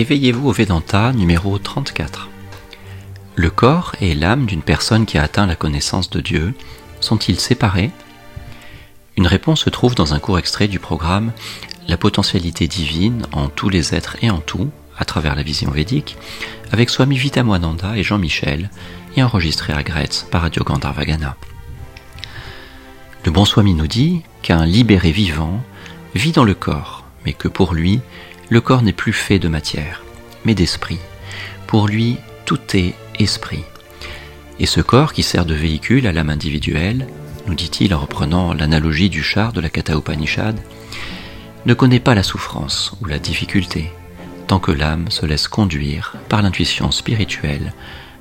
Éveillez-vous au Vedanta numéro 34. Le corps et l'âme d'une personne qui a atteint la connaissance de Dieu sont-ils séparés? Une réponse se trouve dans un court extrait du programme La potentialité divine en tous les êtres et en tout, à travers la vision védique, avec Swami Vitamoananda et Jean-Michel, et enregistré à Gretz par Radio Gandharvagana. Le bon Swami nous dit qu'un libéré vivant vit dans le corps, mais que pour lui, le corps n'est plus fait de matière, mais d'esprit. Pour lui, tout est esprit. Et ce corps qui sert de véhicule à l'âme individuelle, nous dit-il en reprenant l'analogie du char de la Katha Upanishad, ne connaît pas la souffrance ou la difficulté, tant que l'âme se laisse conduire par l'intuition spirituelle,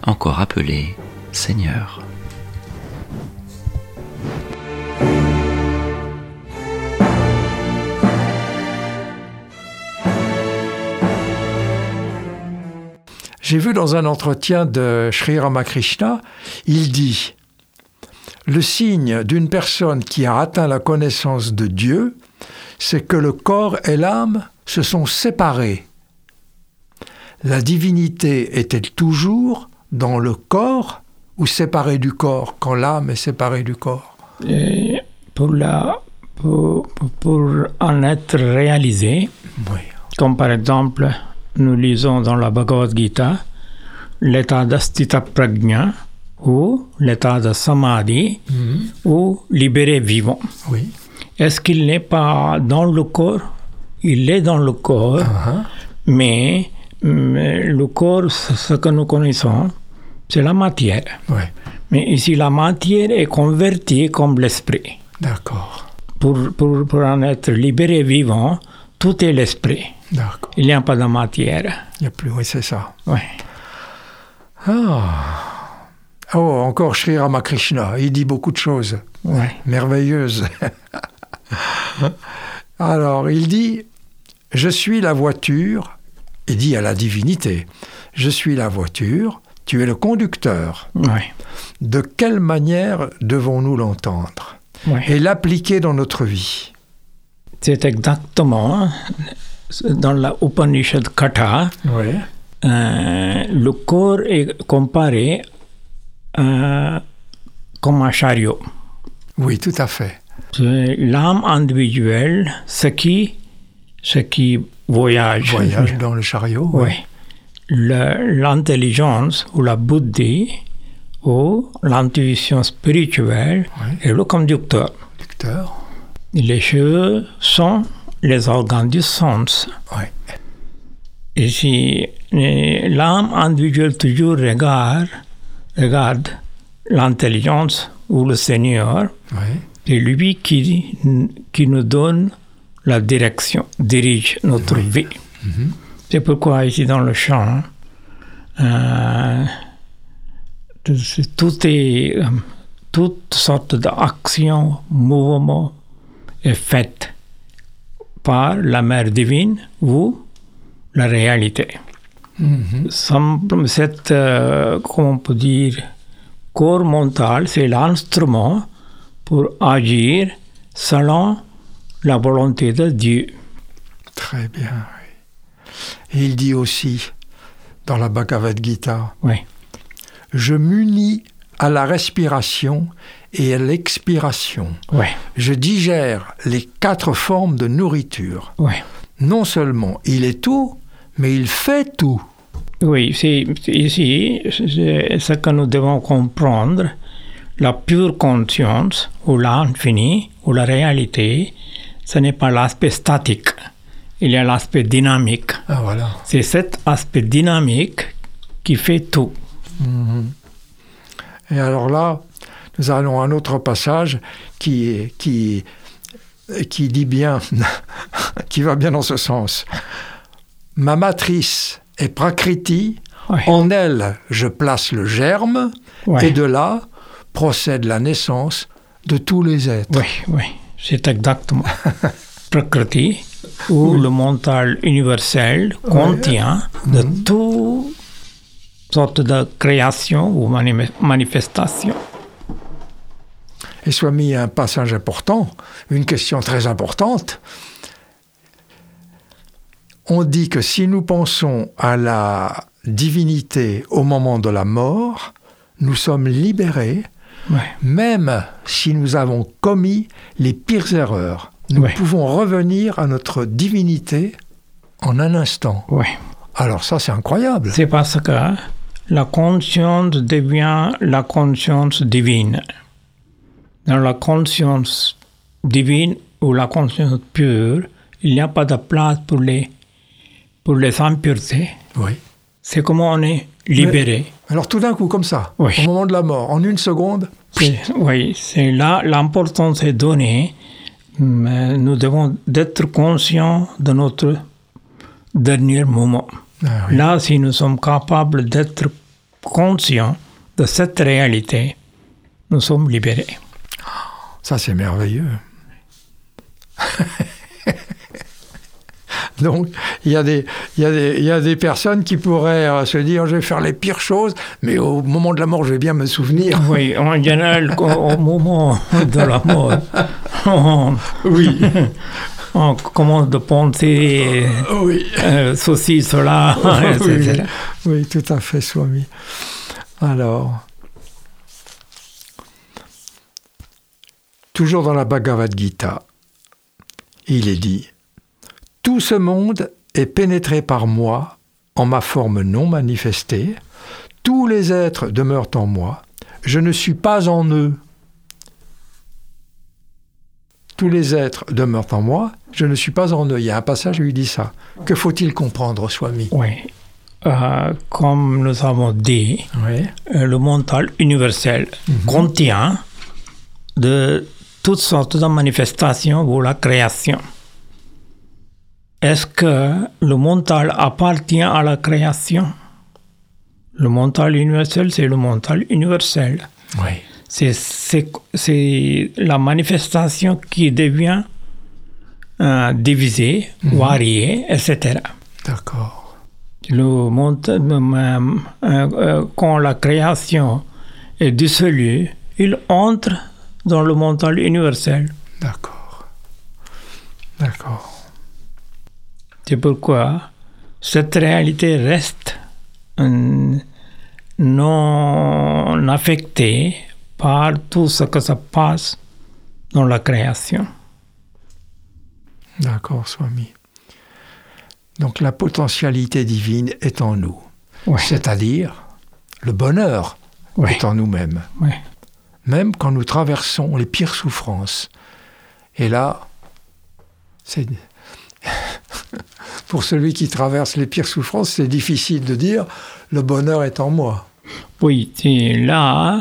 encore appelée Seigneur. J'ai vu dans un entretien de Sri Ramakrishna, il dit Le signe d'une personne qui a atteint la connaissance de Dieu, c'est que le corps et l'âme se sont séparés. La divinité est-elle toujours dans le corps ou séparée du corps quand l'âme est séparée du corps? Et pour, la, pour, pour en être réalisé, Oui. comme par exemple nous lisons dans la Bhagavad Gita l'état d'astita prajna ou l'état de samadhi ou libéré vivant. Oui. Est-ce qu'il n'est pas dans le corps? Il est dans le corps, Ah, mais, mais le corps, ce ce que nous connaissons, c'est la matière. Oui. Mais ici, la matière est convertie comme l'esprit. D'accord. Pour, pour, pour en être libéré vivant, tout est l'esprit. D'accord. Il n'y a pas de matière. Il n'y a plus, oui, c'est ça. Ouais. Ah. Oh, encore Sri Ramakrishna, il dit beaucoup de choses Ouais. merveilleuses. Alors, il dit Je suis la voiture, il dit à la divinité Je suis la voiture, tu es le conducteur. Ouais. De quelle manière devons-nous l'entendre? Ouais. et l'appliquer dans notre vie C'est exactement hein, dans la Upanishad Katha, Oui. euh, le corps est comparé euh, comme un chariot. Oui, tout à fait. L'âme individuelle, ce qui, ce qui voyage. Voyage dans le chariot. Oui. L'intelligence ou la buddhi ou l'intuition spirituelle Oui. est le conducteur. Conducteur. Les cheveux sont les organes du sens. Oui. Et si euh, l'âme individuelle toujours regarde, regarde l'intelligence ou le Seigneur, Oui. c'est lui qui, qui nous donne la direction, dirige notre vie. C'est pourquoi ici dans le chant, euh, tout- est, euh, toute sorte d'action, mouvement est faite par la mère divine ou la réalité. Semble- Cette, euh, comment on peut dire, corps mental, c'est l'instrument pour agir selon la volonté de Dieu. Très bien. oui. Et il dit aussi dans la Bhagavad Gita Oui, Je m'unis à la respiration et à l'expiration. Je digère les quatre formes de nourriture. Non seulement il est tout, mais il fait tout. Oui, c'est ici c'est ce que nous devons comprendre. La pure conscience ou l'infini ou la réalité, ce n'est pas l'aspect statique. Il y a l'aspect dynamique. Ah voilà. C'est cet aspect dynamique qui fait tout. Et alors là, nous allons à un autre passage qui, qui, qui dit bien, qui va bien dans ce sens. Ma matrice est Prakriti, Ouais. en elle je place le germe, Ouais. et de là procède la naissance de tous les êtres. Oui, oui, c'est exactement. Prakriti, ou le mental universel, contient de toutes sortes de créations ou mani- manifestations. Et soit mis un passage important, une question très importante. on dit que si nous pensons à la divinité au moment de la mort, nous sommes libérés, Ouais. même si nous avons commis les pires erreurs. Nous Ouais. pouvons revenir à notre divinité en un instant. Ouais. Alors ça, c'est incroyable. C'est parce que la conscience devient la conscience divine. Dans la conscience divine ou la conscience pure, il n'y a pas de place pour les, pour les impuretés. Oui. C'est comme on est libéré. Alors tout d'un coup, comme ça, Oui. au moment de la mort, en une seconde, Oui, c'est là l'importance est donnée. Mais nous devons être conscients de notre dernier moment. Ah oui. Là, si nous sommes capables d'être conscients de cette réalité, nous sommes libérés. Ça c'est merveilleux. Donc, il y, a des, y a des, il y a des personnes qui pourraient euh, se dire je vais faire les pires choses, mais au moment de la mort, je vais bien me souvenir. Oui, en général, au moment de la mort, on, Oui, on commence de penser oui. euh, ceci, cela, etc. Oui, tout à fait, Swami. Alors, toujours dans la Bhagavad Gita, il est dit Tout ce monde est pénétré par moi en ma forme non manifestée. Tous les êtres demeurent en moi. Je ne suis pas en eux. Tous les êtres demeurent en moi. Je ne suis pas en eux. Il y a un passage où il dit ça. Que faut-il comprendre, Swami? Oui. Euh, comme nous avons dit, Oui. euh, le mental universel contient de toutes sortes de manifestations pour la création. Est-ce que le mental appartient à la création? Le mental universel, c'est le mental universel. Oui. C'est- la manifestation qui devient euh, divisée, variée, etc. D'accord. Le mont- euh, euh, quand la création est dissolue, il entre dans le mental universel. D'accord. D'accord. C'est pourquoi cette réalité reste non affectée par tout ce que se passe dans la création. D'accord, Swami. Donc la potentialité divine est en nous. Oui. C'est-à-dire le bonheur Oui. est en nous-mêmes. Oui. Même quand nous traversons les pires souffrances. Et là, c'est... Pour celui qui traverse les pires souffrances, c'est difficile de dire le bonheur est en moi. Oui, et là,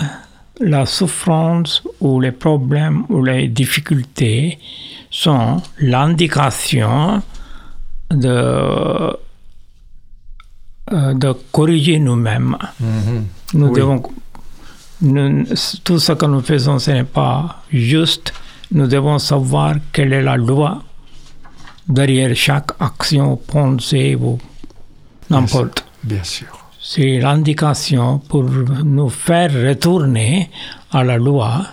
la souffrance ou les problèmes ou les difficultés sont l'indication de, euh, de corriger nous-mêmes. Nous Oui. devons, nous- tout ce que nous faisons, ce n'est pas juste. Nous devons savoir quelle est la loi derrière chaque action, pensée ou n'importe. Bien sûr. C'est l'indication pour nous faire retourner à la loi